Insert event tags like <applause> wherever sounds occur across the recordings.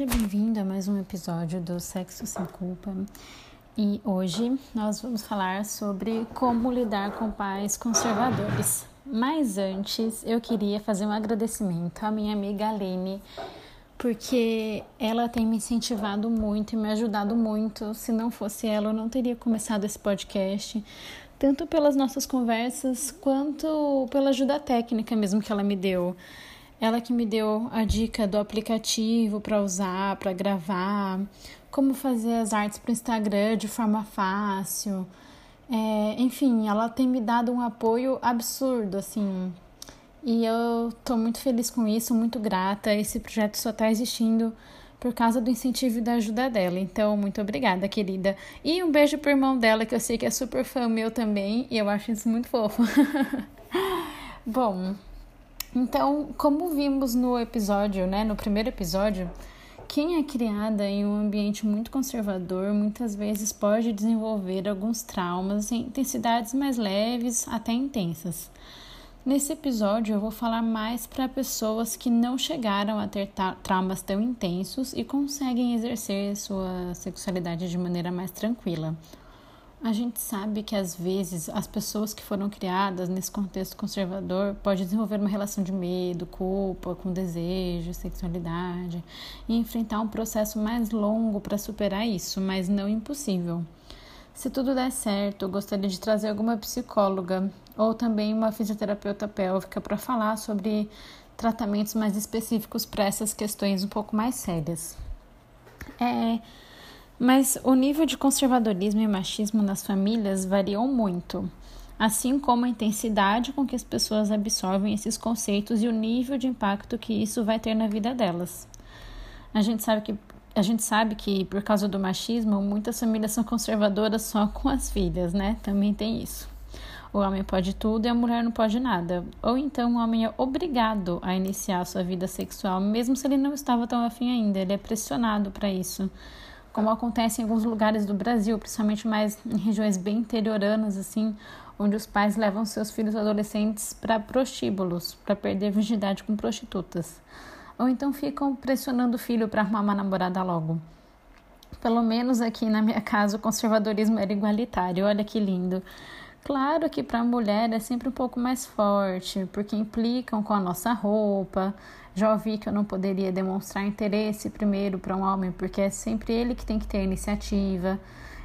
Seja bem-vindo a mais um episódio do Sexo Sem Culpa. E hoje nós vamos falar sobre como lidar com pais conservadores. Mas antes, eu queria fazer um agradecimento à minha amiga Aline, porque ela tem me incentivado muito e me ajudado muito. Se não fosse ela, eu não teria começado esse podcast, tanto pelas nossas conversas quanto pela ajuda técnica mesmo que ela me deu. Ela que me deu a dica do aplicativo para usar, para gravar, como fazer as artes para o Instagram de forma fácil. É, enfim, ela tem me dado um apoio absurdo, assim. E eu tô muito feliz com isso, muito grata. Esse projeto só tá existindo por causa do incentivo e da ajuda dela. Então, muito obrigada, querida. E um beijo pro irmão dela, que eu sei que é super fã meu também, e eu acho isso muito fofo. <laughs> Bom, então, como vimos no episódio, né, no primeiro episódio, quem é criada em um ambiente muito conservador muitas vezes pode desenvolver alguns traumas em intensidades mais leves até intensas. Nesse episódio, eu vou falar mais para pessoas que não chegaram a ter traumas tão intensos e conseguem exercer sua sexualidade de maneira mais tranquila, a gente sabe que às vezes as pessoas que foram criadas nesse contexto conservador podem desenvolver uma relação de medo, culpa, com desejo, sexualidade e enfrentar um processo mais longo para superar isso, mas não impossível. Se tudo der certo, eu gostaria de trazer alguma psicóloga ou também uma fisioterapeuta pélvica para falar sobre tratamentos mais específicos para essas questões um pouco mais sérias. É mas o nível de conservadorismo e machismo nas famílias variou muito, assim como a intensidade com que as pessoas absorvem esses conceitos e o nível de impacto que isso vai ter na vida delas. A gente sabe que a gente sabe que por causa do machismo, muitas famílias são conservadoras só com as filhas, né? Também tem isso. O homem pode tudo e a mulher não pode nada. Ou então o homem é obrigado a iniciar sua vida sexual, mesmo se ele não estava tão afim ainda, ele é pressionado para isso como acontece em alguns lugares do Brasil, principalmente mais em regiões bem interioranas, assim, onde os pais levam seus filhos adolescentes para prostíbulos, para perder virgindade com prostitutas. Ou então ficam pressionando o filho para arrumar uma namorada logo. Pelo menos aqui na minha casa o conservadorismo era igualitário, olha que lindo. Claro que para a mulher é sempre um pouco mais forte, porque implicam com a nossa roupa. Já ouvi que eu não poderia demonstrar interesse primeiro para um homem, porque é sempre ele que tem que ter a iniciativa.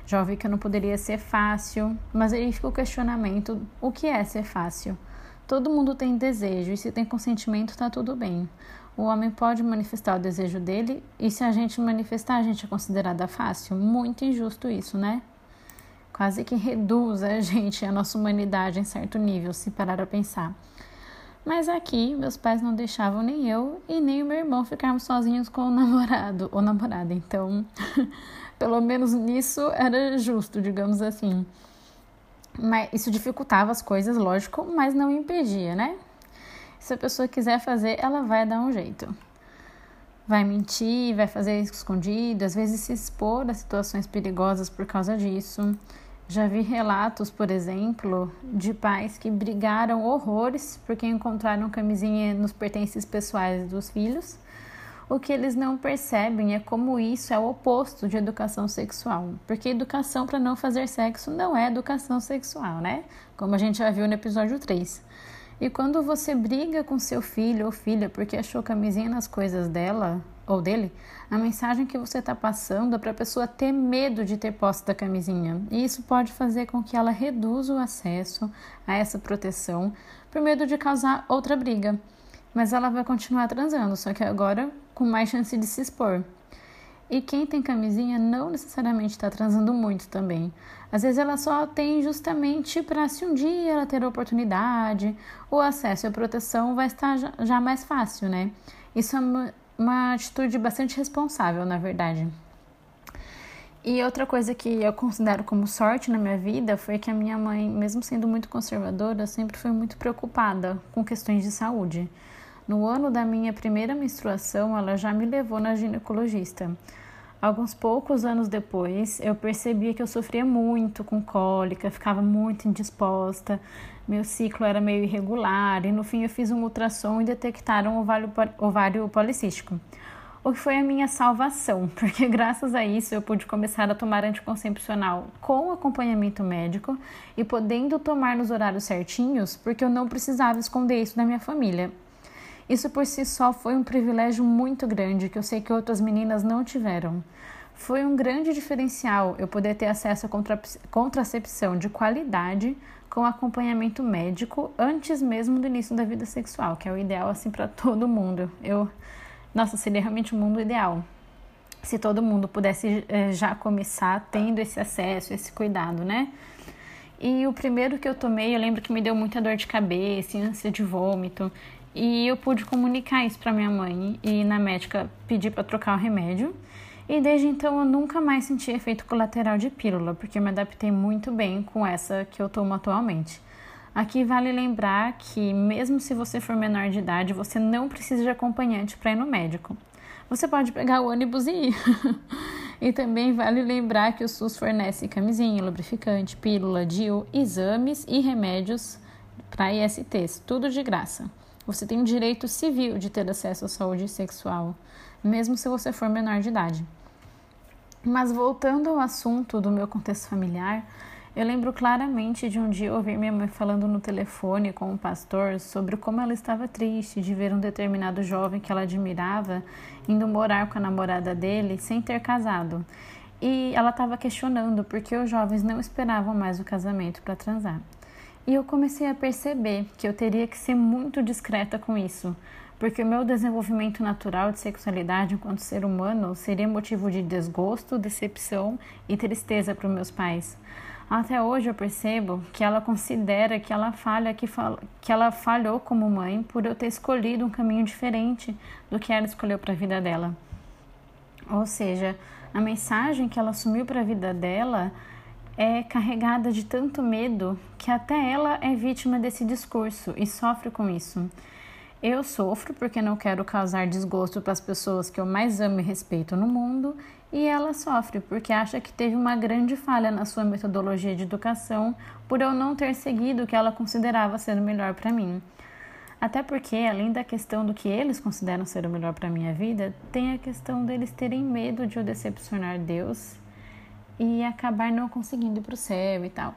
Já ouvi que eu não poderia ser fácil, mas aí fica o questionamento: o que é ser fácil? Todo mundo tem desejo e se tem consentimento, está tudo bem. O homem pode manifestar o desejo dele e se a gente manifestar, a gente é considerada fácil? Muito injusto isso, né? quase que reduz a <laughs> gente, a nossa humanidade em certo nível, se parar a pensar. Mas aqui, meus pais não deixavam nem eu e nem o meu irmão ficarmos sozinhos com o namorado ou namorada. Então, <laughs> pelo menos nisso era justo, digamos assim. Mas isso dificultava as coisas, lógico, mas não impedia, né? Se a pessoa quiser fazer, ela vai dar um jeito. Vai mentir, vai fazer escondido, às vezes se expor a situações perigosas por causa disso. Já vi relatos, por exemplo, de pais que brigaram horrores porque encontraram camisinha nos pertences pessoais dos filhos. O que eles não percebem é como isso é o oposto de educação sexual, porque educação para não fazer sexo não é educação sexual, né? Como a gente já viu no episódio 3. E quando você briga com seu filho ou filha porque achou camisinha nas coisas dela, ou dele, a mensagem que você está passando é para a pessoa ter medo de ter posse da camisinha. E isso pode fazer com que ela reduza o acesso a essa proteção por medo de causar outra briga. Mas ela vai continuar transando, só que agora com mais chance de se expor. E quem tem camisinha não necessariamente está transando muito também. Às vezes ela só tem justamente para se um dia ela ter a oportunidade, o acesso à proteção vai estar já mais fácil, né? Isso é atitude bastante responsável, na verdade. E outra coisa que eu considero como sorte na minha vida foi que a minha mãe, mesmo sendo muito conservadora, sempre foi muito preocupada com questões de saúde. No ano da minha primeira menstruação, ela já me levou na ginecologista. Alguns poucos anos depois, eu percebia que eu sofria muito com cólica, ficava muito indisposta, meu ciclo era meio irregular e no fim eu fiz um ultrassom e detectaram ovário, ovário policístico. o que foi a minha salvação, <laughs> porque graças a isso eu pude começar a tomar anticoncepcional com acompanhamento médico e podendo tomar nos horários certinhos, porque eu não precisava esconder isso da minha família. Isso por si só foi um privilégio muito grande que eu sei que outras meninas não tiveram. Foi um grande diferencial eu poder ter acesso a contra contracepção de qualidade com acompanhamento médico antes mesmo do início da vida sexual, que é o ideal assim para todo mundo. Eu nossa, seria realmente o um mundo ideal. Se todo mundo pudesse é, já começar tendo esse acesso, esse cuidado, né? E o primeiro que eu tomei, eu lembro que me deu muita dor de cabeça, ânsia de vômito. E eu pude comunicar isso para minha mãe e na médica pedir para trocar o remédio. E desde então eu nunca mais senti efeito colateral de pílula, porque eu me adaptei muito bem com essa que eu tomo atualmente. Aqui vale lembrar que, mesmo se você for menor de idade, você não precisa de acompanhante para ir no médico. Você pode pegar o ônibus e ir. <laughs> e também vale lembrar que o SUS fornece camisinha, lubrificante, pílula, DIU, exames e remédios para ISTs, tudo de graça. Você tem o direito civil de ter acesso à saúde sexual, mesmo se você for menor de idade. Mas voltando ao assunto do meu contexto familiar, eu lembro claramente de um dia ouvir minha mãe falando no telefone com um pastor sobre como ela estava triste de ver um determinado jovem que ela admirava indo morar com a namorada dele sem ter casado. E ela estava questionando por que os jovens não esperavam mais o casamento para transar. E eu comecei a perceber que eu teria que ser muito discreta com isso, porque o meu desenvolvimento natural de sexualidade enquanto ser humano seria motivo de desgosto, decepção e tristeza para os meus pais. Até hoje eu percebo que ela considera que ela falha que, fal que ela falhou como mãe por eu ter escolhido um caminho diferente do que ela escolheu para a vida dela. Ou seja, a mensagem que ela assumiu para a vida dela é carregada de tanto medo que até ela é vítima desse discurso e sofre com isso. Eu sofro porque não quero causar desgosto para as pessoas que eu mais amo e respeito no mundo, e ela sofre porque acha que teve uma grande falha na sua metodologia de educação por eu não ter seguido o que ela considerava ser o melhor para mim. Até porque, além da questão do que eles consideram ser o melhor para minha vida, tem a questão deles terem medo de eu decepcionar Deus e acabar não conseguindo ir para o céu e tal.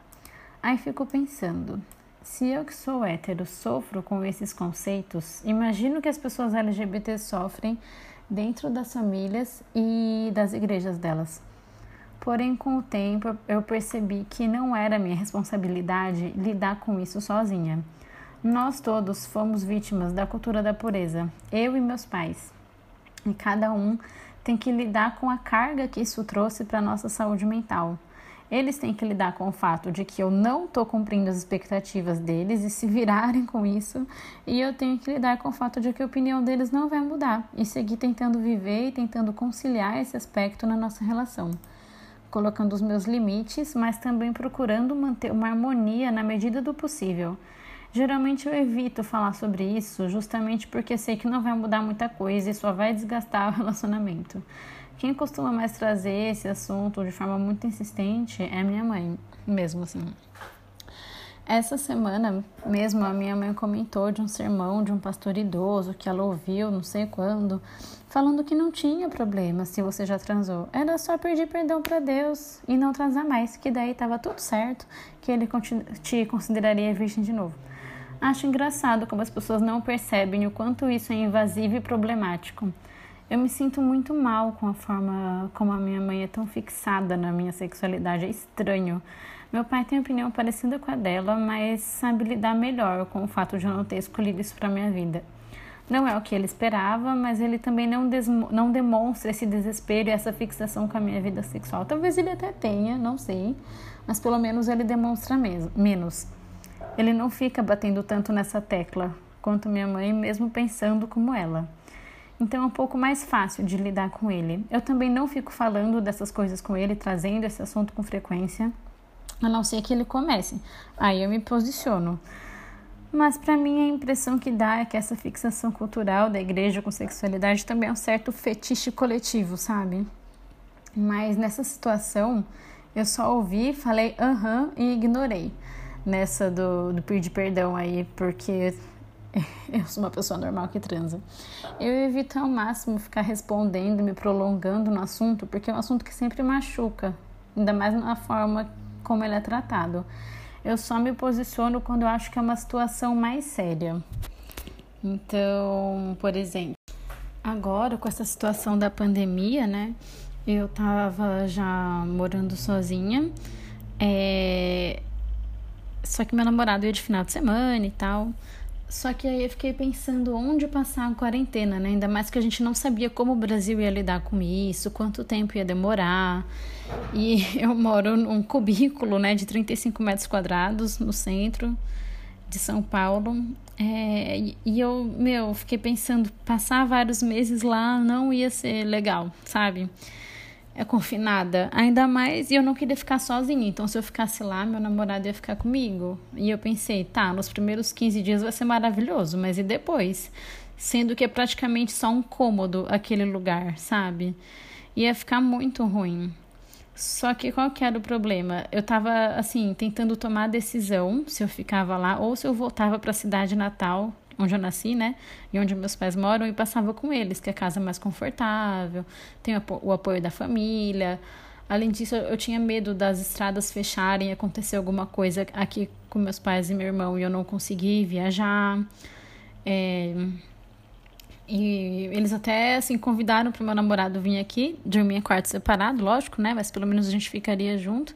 Aí fico pensando, se eu que sou hétero sofro com esses conceitos, imagino que as pessoas LGBT sofrem dentro das famílias e das igrejas delas. Porém, com o tempo, eu percebi que não era minha responsabilidade lidar com isso sozinha. Nós todos fomos vítimas da cultura da pureza, eu e meus pais. E cada um tem que lidar com a carga que isso trouxe para nossa saúde mental. Eles têm que lidar com o fato de que eu não estou cumprindo as expectativas deles e se virarem com isso, e eu tenho que lidar com o fato de que a opinião deles não vai mudar e seguir tentando viver e tentando conciliar esse aspecto na nossa relação, colocando os meus limites, mas também procurando manter uma harmonia na medida do possível. Geralmente eu evito falar sobre isso justamente porque sei que não vai mudar muita coisa e só vai desgastar o <laughs> relacionamento. Quem costuma mais trazer esse assunto de forma muito insistente é minha mãe, mesmo assim. Essa semana mesmo a minha mãe comentou de um sermão de um pastor idoso que ela ouviu, não sei quando, falando que não tinha problema se você já transou. Era só pedir perdão para Deus e não transar mais, que daí estava tudo certo, que ele te consideraria virgem de novo. Acho engraçado como as pessoas não percebem o quanto isso é invasivo e problemático. Eu me sinto muito mal com a forma como a minha mãe é tão fixada na minha sexualidade. É estranho. Meu pai tem opinião parecida com a dela, mas sabe lidar melhor com o fato de eu não ter escolhido isso para minha vida. Não é o que ele esperava, mas ele também não, não demonstra esse desespero e essa fixação com a minha vida sexual. Talvez ele até tenha, não sei, mas pelo menos ele demonstra menos. Ele não fica batendo tanto nessa tecla quanto minha mãe, mesmo pensando como ela então é um pouco mais fácil de lidar com ele. Eu também não fico falando dessas coisas com ele, trazendo esse assunto com frequência, a não ser que ele comece. Aí eu me posiciono. Mas para mim a impressão que dá é que essa fixação cultural da igreja com sexualidade também é um certo fetiche coletivo, sabe? Mas nessa situação eu só ouvi, falei aham e ignorei nessa do, do pedir perdão aí, porque <laughs> eu sou uma pessoa normal que transa. Eu evito ao máximo ficar respondendo, me prolongando no assunto, porque é um assunto que sempre machuca, ainda mais na forma como ele é tratado. Eu só me posiciono quando eu acho que é uma situação mais séria. Então, por exemplo, agora com essa situação da pandemia, né? Eu tava já morando sozinha. É... Só que meu namorado ia de final de semana e tal. Só que aí eu fiquei pensando onde passar a quarentena, né? Ainda mais que a gente não sabia como o Brasil ia lidar com isso, quanto tempo ia demorar. E <laughs> eu moro num cubículo, né, de 35 metros quadrados no centro de São Paulo. É, e eu, meu, fiquei pensando, passar vários meses lá não ia ser legal, sabe? É confinada, ainda mais, e eu não queria ficar sozinha, então se eu ficasse lá, meu namorado ia ficar comigo. E eu pensei, tá, nos primeiros 15 dias vai ser maravilhoso, mas e depois? Sendo que é praticamente só um cômodo aquele lugar, sabe? Ia ficar muito ruim. Só que qual que era o problema? Eu tava, assim, tentando tomar a decisão se eu ficava lá ou se eu voltava para a cidade natal, onde eu nasci, né? E onde meus pais moram e passava com eles, que é a casa mais confortável, tem o apoio da família. Além disso, eu tinha medo das estradas fecharem, acontecer alguma coisa aqui com meus pais e meu irmão e eu não conseguir viajar. É... E eles até assim convidaram para meu namorado vir aqui, dormir em quarto separado, lógico, né? Mas pelo menos a gente ficaria junto.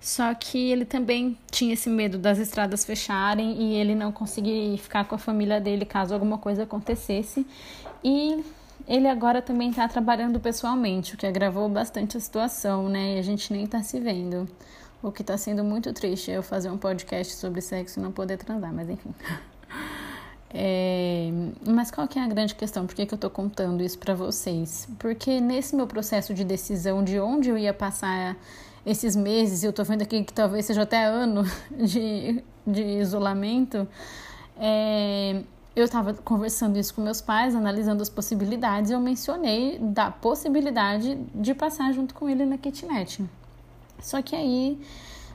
Só que ele também tinha esse medo das estradas fecharem e ele não conseguir ficar com a família dele caso alguma coisa acontecesse. E ele agora também está trabalhando pessoalmente, o que agravou bastante a situação, né? E a gente nem está se vendo. O que está sendo muito triste é eu fazer um podcast sobre sexo e não poder transar, mas enfim. <laughs> É, mas qual que é a grande questão? Por que, que eu estou contando isso para vocês? Porque nesse meu processo de decisão de onde eu ia passar esses meses, eu estou vendo aqui que talvez seja até ano <laughs> de, de isolamento, é, eu estava conversando isso com meus pais, analisando as possibilidades, e eu mencionei da possibilidade de passar junto com ele na kitnet. Só que aí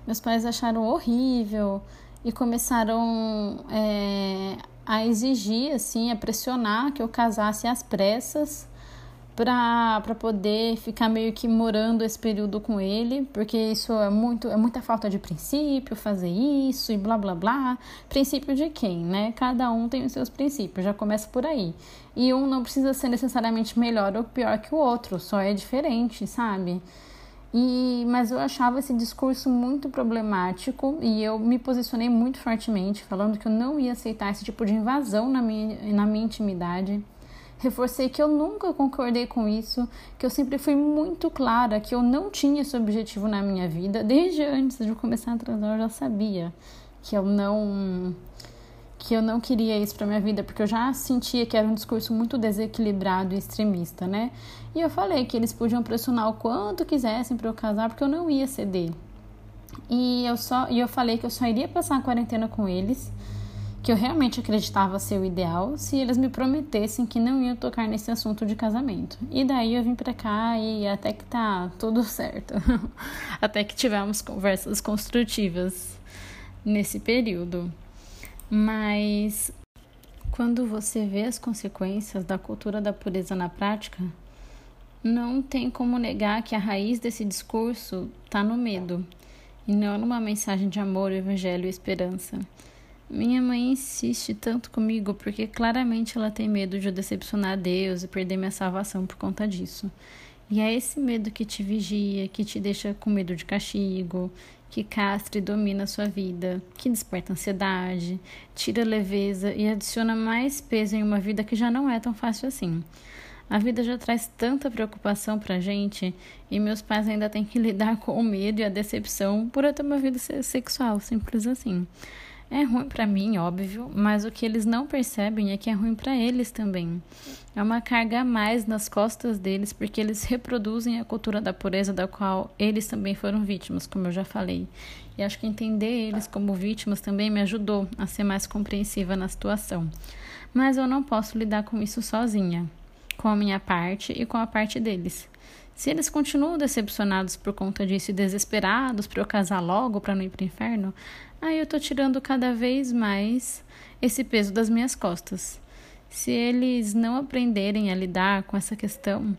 meus pais acharam horrível e começaram é, a exigir, assim, a pressionar que eu casasse às pressas para poder ficar meio que morando esse período com ele, porque isso é muito é muita falta de princípio fazer isso e blá blá blá. Princípio de quem, né? Cada um tem os seus princípios, já começa por aí. E um não precisa ser necessariamente melhor ou pior que o outro, só é diferente, sabe? E, mas eu achava esse discurso muito problemático e eu me posicionei muito fortemente, falando que eu não ia aceitar esse tipo de invasão na minha, na minha intimidade Reforcei que eu nunca concordei com isso, que eu sempre fui muito clara que eu não tinha esse objetivo na minha vida. Desde antes de começar a transar, eu já sabia que eu não que eu não queria isso para minha vida, porque eu já sentia que era um discurso muito desequilibrado e extremista, né? E eu falei que eles podiam pressionar o quanto quisessem para eu casar, porque eu não ia ceder. E eu só e eu falei que eu só iria passar a quarentena com eles que eu realmente acreditava ser o ideal se eles me prometessem que não iam tocar nesse assunto de casamento. E daí eu vim para cá e até que tá tudo <laughs> certo. até que tivemos conversas construtivas nesse período. Mas quando você vê as consequências da cultura da pureza na prática, não tem como negar que a raiz desse discurso está no medo e não numa mensagem de amor, evangelho e esperança. Minha mãe insiste tanto comigo porque claramente ela tem medo de eu decepcionar Deus e perder minha salvação por conta disso. E é esse medo que te vigia, que te deixa com medo de castigo, que castra e domina a sua vida, que desperta ansiedade, tira leveza e adiciona mais peso em uma vida que já não é tão fácil assim. A vida já traz tanta preocupação pra gente e meus pais ainda têm que <laughs> lidar com o medo e a decepção por eu ter uma vida sexual, simples assim. É ruim para mim, óbvio, mas o que eles não percebem é que é ruim para eles também. É uma carga a mais nas costas deles porque eles reproduzem a cultura da pureza da qual eles também foram vítimas, como eu já falei. E acho que entender eles como vítimas também me ajudou a ser mais compreensiva na situação. Mas eu não posso lidar com isso sozinha, com a minha parte e com a parte deles. Se eles continuam decepcionados por conta disso e desesperados para eu casar logo para não ir para o inferno, aí eu tô tirando cada vez mais esse peso das minhas costas. Se eles não aprenderem a lidar com essa questão,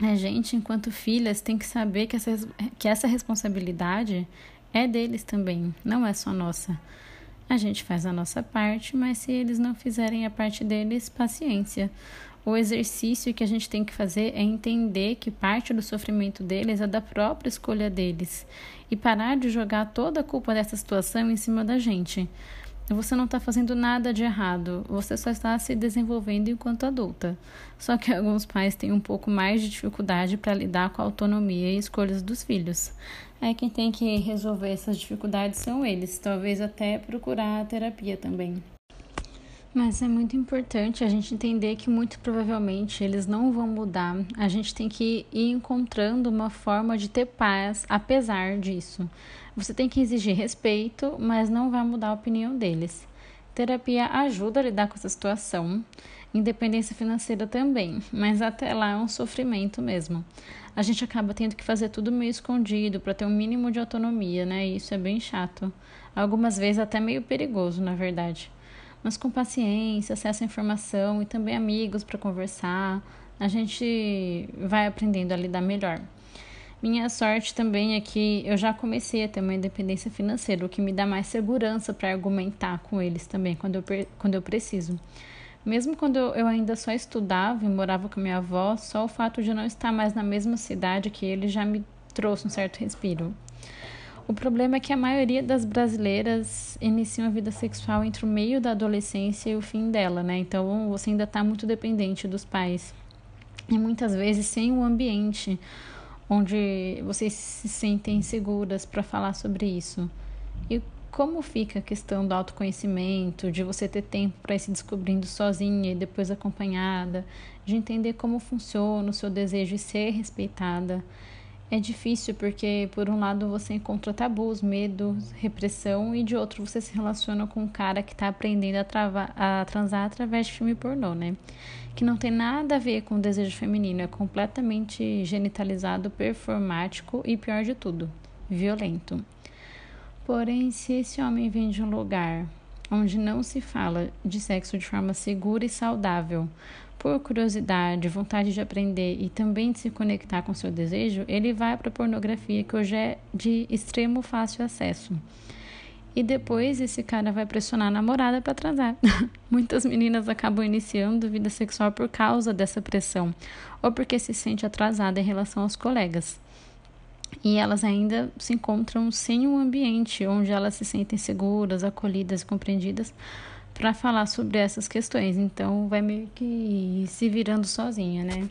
a gente, enquanto filhas, tem que saber que essa, que essa responsabilidade é deles também, não é só nossa. A gente faz a nossa parte, mas se eles não fizerem a parte deles, paciência. O exercício que a gente tem que fazer é entender que parte do sofrimento deles é da própria escolha deles e parar de jogar toda a culpa dessa situação em cima da gente. Você não está fazendo nada de errado, você só está se desenvolvendo enquanto adulta. Só que alguns pais têm um pouco mais de dificuldade para lidar com a autonomia e escolhas dos filhos. Aí quem tem que resolver essas dificuldades são eles, talvez até procurar a terapia também. Mas é muito importante a gente entender que muito provavelmente eles não vão mudar. A gente tem que ir encontrando uma forma de ter paz apesar disso. Você tem que exigir respeito, mas não vai mudar a opinião deles. Terapia ajuda a lidar com essa situação. Independência financeira também, mas até lá é um sofrimento mesmo. A gente acaba tendo que fazer tudo meio escondido para ter um mínimo de autonomia, né? E isso é bem chato. Algumas vezes até meio perigoso, na verdade mas com paciência, acesso à informação e também amigos para conversar, a gente vai aprendendo a lidar melhor. Minha sorte também é que eu já comecei a ter uma independência financeira, o que me dá mais segurança para argumentar com eles também quando eu, quando eu preciso. Mesmo quando eu ainda só estudava e morava com minha avó, só o fato de não estar mais na mesma cidade que ele já me trouxe um certo respiro. O problema é que a maioria das brasileiras inicia a vida sexual entre o meio da adolescência e o fim dela, né? Então você ainda está muito dependente dos pais. E muitas vezes sem um ambiente onde vocês se sentem seguras para falar sobre isso. E como fica a questão do autoconhecimento, de você ter tempo para ir se descobrindo sozinha e depois acompanhada, de entender como funciona o seu desejo e ser respeitada. É difícil porque, por um lado, você encontra tabus, medos, repressão, e de outro, você se relaciona com um cara que está aprendendo a, travar, a transar através de filme pornô, né? Que não tem nada a ver com o desejo feminino, é completamente genitalizado, performático e, pior de tudo, violento. Porém, se esse homem vem de um lugar onde não se fala de sexo de forma segura e saudável, por curiosidade, vontade de aprender e também de se conectar com seu desejo, ele vai para a pornografia, que hoje é de extremo fácil acesso. E depois esse cara vai pressionar a namorada para atrasar. <laughs> Muitas meninas acabam iniciando vida sexual por causa dessa pressão, ou porque se sente atrasada em relação aos colegas. E elas ainda se encontram sem um ambiente onde elas se sentem seguras, acolhidas e compreendidas para falar sobre essas questões. Então, vai meio que se virando sozinha, né?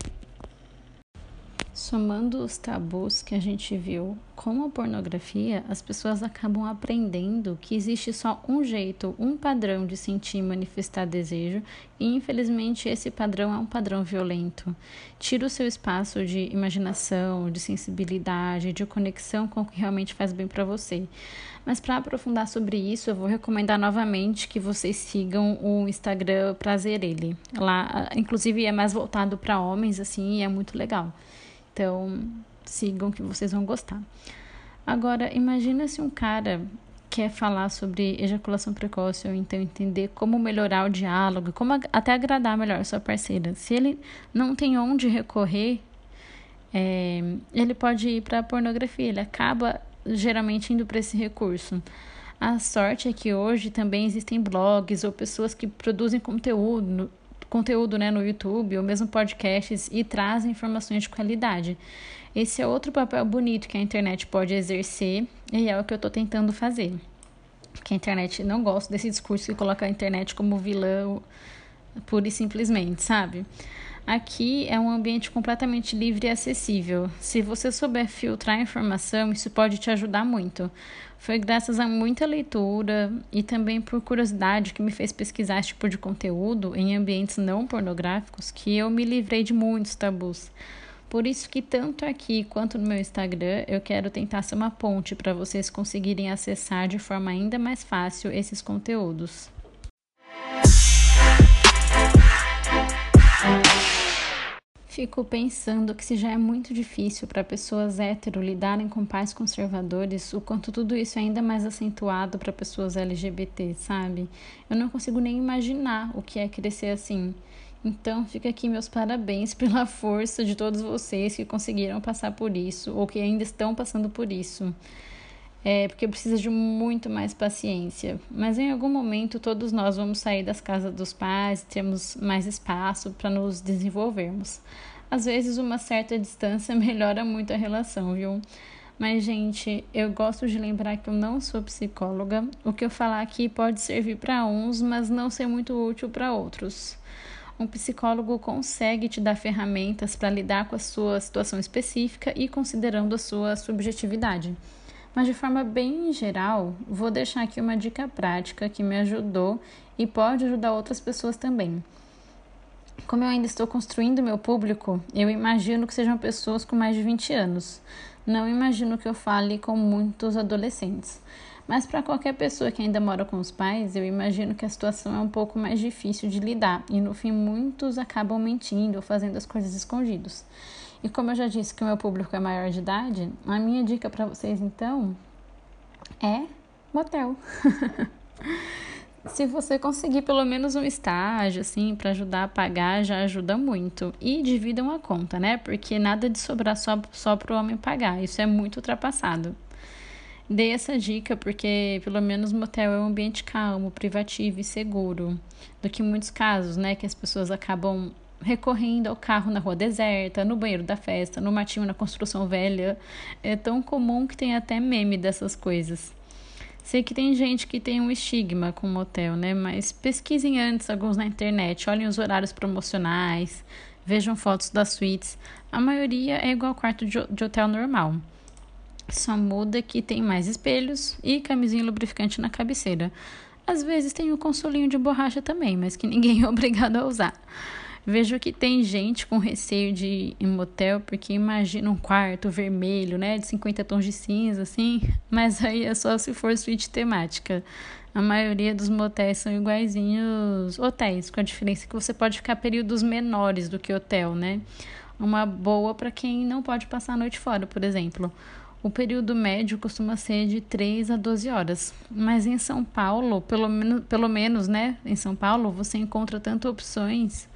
Somando os tabus que a gente viu com a pornografia, as pessoas acabam aprendendo que existe só um jeito, um padrão de sentir e manifestar desejo, e infelizmente esse padrão é um padrão violento. Tira o seu espaço de imaginação, de sensibilidade, de conexão com o que realmente faz bem para você. Mas para aprofundar sobre isso, eu vou recomendar novamente que vocês sigam o Instagram Prazer Ele. Lá, inclusive, é mais voltado para homens, assim, e é muito legal. Então, sigam que vocês vão gostar. Agora, imagina se um cara quer falar sobre ejaculação precoce ou então entender como melhorar o diálogo, como até agradar melhor sua parceira. Se ele não tem onde recorrer, é, ele pode ir para a pornografia. Ele acaba geralmente indo para esse recurso. A sorte é que hoje também existem blogs ou pessoas que produzem conteúdo conteúdo né, no YouTube ou mesmo podcasts e trazem informações de qualidade. Esse é outro papel bonito que a internet pode exercer e é o que eu estou tentando fazer. Que a internet não gosta desse discurso que coloca a internet como vilã pura e simplesmente, sabe? Aqui é um ambiente completamente livre e acessível. Se você souber filtrar a informação, isso pode te ajudar muito. Foi graças a muita leitura e também por curiosidade que me fez pesquisar esse tipo de conteúdo em ambientes não pornográficos que eu me livrei de muitos tabus. Por isso que tanto aqui quanto no meu Instagram eu quero tentar ser uma ponte para vocês conseguirem acessar de forma ainda mais fácil esses conteúdos. Fico pensando que se já é muito difícil para pessoas hétero lidarem com pais conservadores, o quanto tudo isso é ainda mais acentuado para pessoas LGBT, sabe? Eu não consigo nem imaginar o que é crescer assim. Então, fica aqui meus parabéns <laughs> pela força de todos vocês que conseguiram passar por isso ou que ainda estão passando por isso. É porque precisa de muito mais paciência. Mas em algum momento todos nós vamos sair das casas dos pais, temos mais espaço para nos desenvolvermos. Às vezes uma certa distância <laughs> melhora muito a relação, viu? Mas, gente, eu gosto de lembrar que eu não sou psicóloga. O que eu falar aqui pode servir para uns, mas não ser muito útil para outros um psicólogo consegue te dar ferramentas para lidar com a sua situação específica e considerando a sua subjetividade. Mas de forma bem geral, vou deixar aqui uma dica prática que me ajudou e pode ajudar outras pessoas também. Como eu ainda estou construindo meu público, eu imagino que sejam pessoas com mais de 20 anos. Não imagino que eu fale com muitos adolescentes. Mas para qualquer pessoa que ainda mora com os pais, eu imagino que a situação é um pouco mais difícil de lidar e no fim muitos acabam mentindo ou fazendo as coisas escondidos. E como eu já disse que o meu público é maior de idade, a minha dica para vocês então é motel. <laughs> Se você conseguir pelo menos um estágio, assim, para ajudar a pagar, já ajuda muito. E dividam a conta, né? Porque nada de sobrar só, só para o homem pagar. Isso é muito ultrapassado. Dei essa dica porque, pelo menos, motel é um ambiente calmo, privativo e seguro. Do que muitos casos, né, que as pessoas acabam recorrendo ao carro na rua deserta, no banheiro da festa, no matinho na construção velha. É tão comum que tem até meme dessas coisas. Sei que tem gente que tem um estigma com motel, né? Mas pesquisem antes alguns na internet, olhem os horários promocionais, vejam fotos das suítes. A maioria é igual ao quarto de hotel normal. Só muda que tem mais espelhos e camisinha lubrificante na cabeceira. Às vezes tem um consolinho de borracha também, mas que ninguém é <laughs> obrigado a usar. Vejo que tem gente com receio de ir em motel porque imagina um quarto vermelho, né, de 50 tons de cinza, assim, <laughs> mas aí é só se for suíte temática. A maioria dos motéis são iguaizinhos hotéis, com a diferença que você pode ficar períodos menores do que hotel, né? Uma boa para quem não pode passar a noite fora, por exemplo. O período médio costuma ser de 3 a 12 horas, mas em São Paulo, pelo, menos, pelo menos, né, em São Paulo, você encontra tanto opções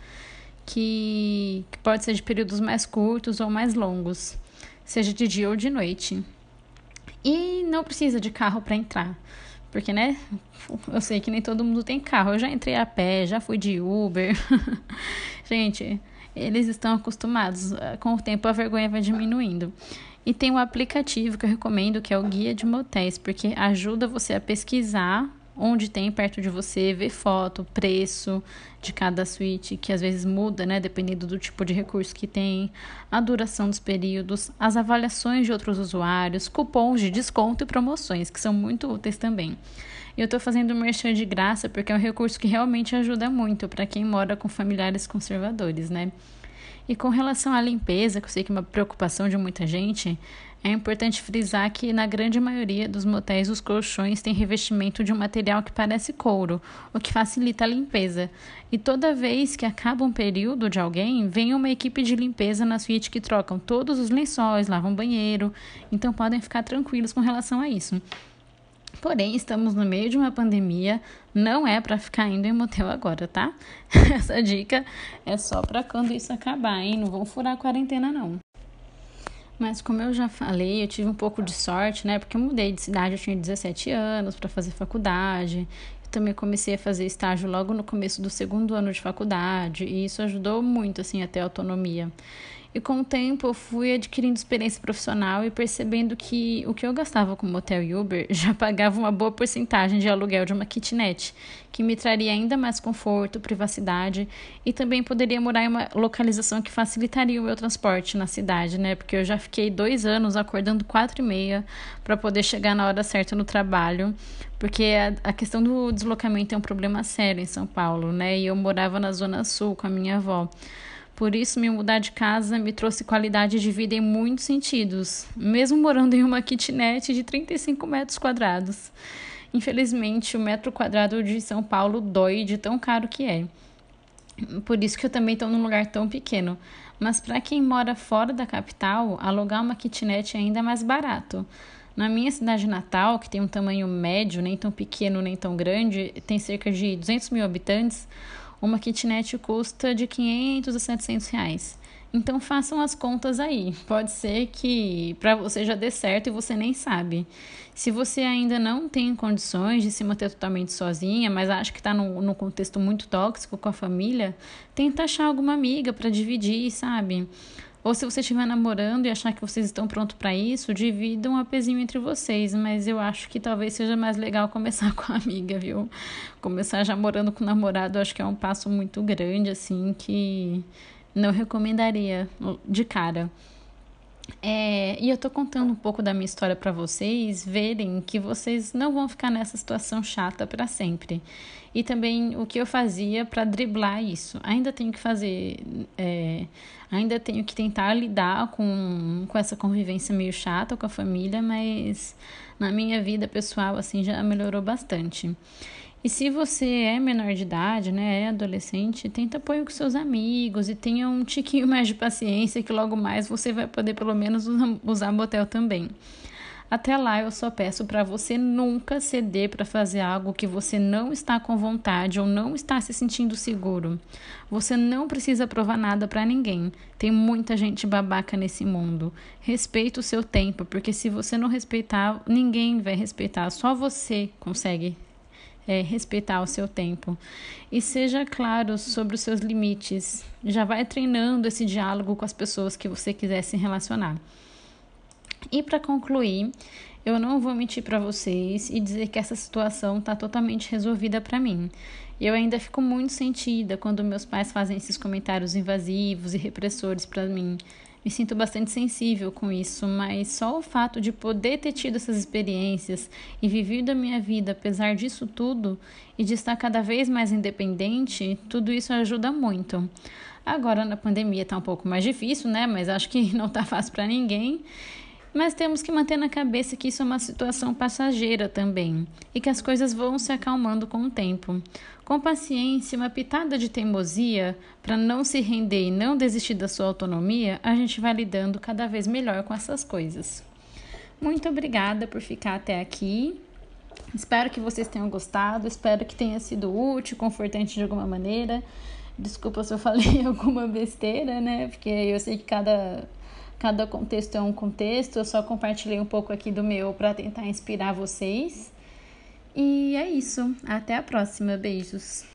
que, que pode ser de períodos mais curtos ou mais longos, seja de dia ou de noite. E não precisa de carro para entrar, porque, né, <laughs> eu sei que nem todo mundo tem carro. Eu já entrei a pé, já fui de Uber. <laughs> Gente, eles estão acostumados. Com o tempo a vergonha vai diminuindo. E tem um aplicativo que eu recomendo, que é o Guia de Motéis, porque ajuda você a pesquisar onde tem perto de você, ver foto, preço de cada suíte, que às vezes muda, né, dependendo do tipo de recurso que tem, a duração dos períodos, as avaliações de outros usuários, cupons de desconto e promoções, que são muito úteis também. Eu estou fazendo merchan de graça porque é um recurso que realmente ajuda muito para quem mora com familiares conservadores, né? E com relação à limpeza, que eu sei que é uma preocupação de muita gente, é importante frisar que na grande maioria dos motéis os colchões têm revestimento de um material que parece couro, o que facilita a limpeza. E toda vez que acaba um período de alguém, vem uma equipe de limpeza na suíte que trocam todos os lençóis, lavam banheiro, então podem ficar tranquilos com relação a isso. Porém, estamos no meio de uma pandemia, não é para ficar indo em motel agora, tá? <laughs> Essa dica é só para quando isso acabar, hein? Não vão furar a quarentena não. Mas como eu já falei, eu tive um pouco de sorte, né? Porque eu mudei de cidade, eu tinha 17 anos para fazer faculdade. Eu também comecei a fazer estágio logo no começo do segundo ano de faculdade, e isso ajudou muito assim até a autonomia. E com o tempo eu fui adquirindo experiência profissional e percebendo que o que eu gastava com motel e Uber <laughs> já pagava uma boa porcentagem de aluguel de uma kitnet, que me traria ainda mais conforto, privacidade e também poderia morar em uma localização que facilitaria o meu transporte na cidade, né? Porque eu já fiquei dois anos acordando quatro e meia para poder chegar na hora certa no trabalho, porque a, a questão do deslocamento é um problema sério em São Paulo, né? E eu morava na Zona Sul com a minha avó. Por isso, me mudar de casa me trouxe qualidade de vida em muitos sentidos, mesmo morando em uma kitnet de 35 metros quadrados. Infelizmente, o metro quadrado de São Paulo dói de tão caro que é. Por isso que eu também estou num lugar tão pequeno. Mas para quem mora fora da capital, alugar uma kitnet é ainda mais barato. Na minha cidade natal, que tem um tamanho médio, nem tão pequeno nem tão grande, tem cerca de 200 mil habitantes, uma kitnet custa de 500 a 700 reais. Então façam as contas aí. Pode ser que para você já dê certo e você nem sabe. Se você ainda não tem condições de se manter totalmente sozinha, mas acha que está num, num contexto muito tóxico com a família, tenta achar alguma amiga para dividir, sabe? Ou se você estiver namorando e achar que vocês estão prontos para isso, dividam um apezinho entre vocês. Mas eu acho que talvez seja mais legal começar <laughs> com a amiga, viu? Começar já morando com o namorado, acho que é um passo muito grande, assim, que não recomendaria de cara. É, e eu tô contando um pouco da minha história para vocês verem que vocês não vão ficar nessa situação chata para sempre. E também o que eu fazia para driblar isso. Ainda tenho que fazer, é, ainda tenho que tentar lidar com, com essa convivência meio chata com a família, mas na minha vida pessoal assim já melhorou bastante. E se você é menor de idade, né, é adolescente, tenta apoio com seus amigos e tenha um tiquinho mais de paciência que logo mais você vai poder pelo menos usar motel também. Até lá eu só peço para você nunca ceder para fazer algo que você não está com vontade ou não está se sentindo seguro. Você não precisa provar nada para ninguém. Tem muita gente babaca nesse mundo. Respeita o seu tempo, porque se você não respeitar, ninguém vai respeitar. Só você consegue é, respeitar o seu tempo. E seja claro sobre os seus limites. Já vai treinando esse diálogo com as pessoas que você quiser se relacionar. E para concluir, eu não vou mentir para vocês e dizer que essa situação está totalmente resolvida para mim. Eu ainda fico muito sentida quando meus pais fazem esses comentários invasivos e repressores para mim me sinto bastante sensível com isso, mas só o fato de poder ter tido essas experiências e vivido a minha vida apesar disso tudo e de estar cada vez mais independente, tudo isso ajuda muito. Agora na pandemia está um pouco mais difícil, né? Mas acho que <laughs> não está fácil para ninguém. Mas temos que manter na cabeça que isso é uma situação passageira também e que as coisas vão se acalmando com o tempo. Com paciência, uma pitada de teimosia para não se render e não desistir da sua autonomia, a gente vai lidando cada vez melhor com essas coisas. Muito obrigada por ficar até aqui. Espero que vocês tenham gostado, espero que tenha sido útil, confortante de alguma maneira. Desculpa se eu <laughs> falei alguma besteira, né? Porque eu sei que cada Cada contexto é um contexto. Eu só compartilhei um pouco aqui do meu para tentar inspirar vocês. E é isso. Até a próxima. Beijos.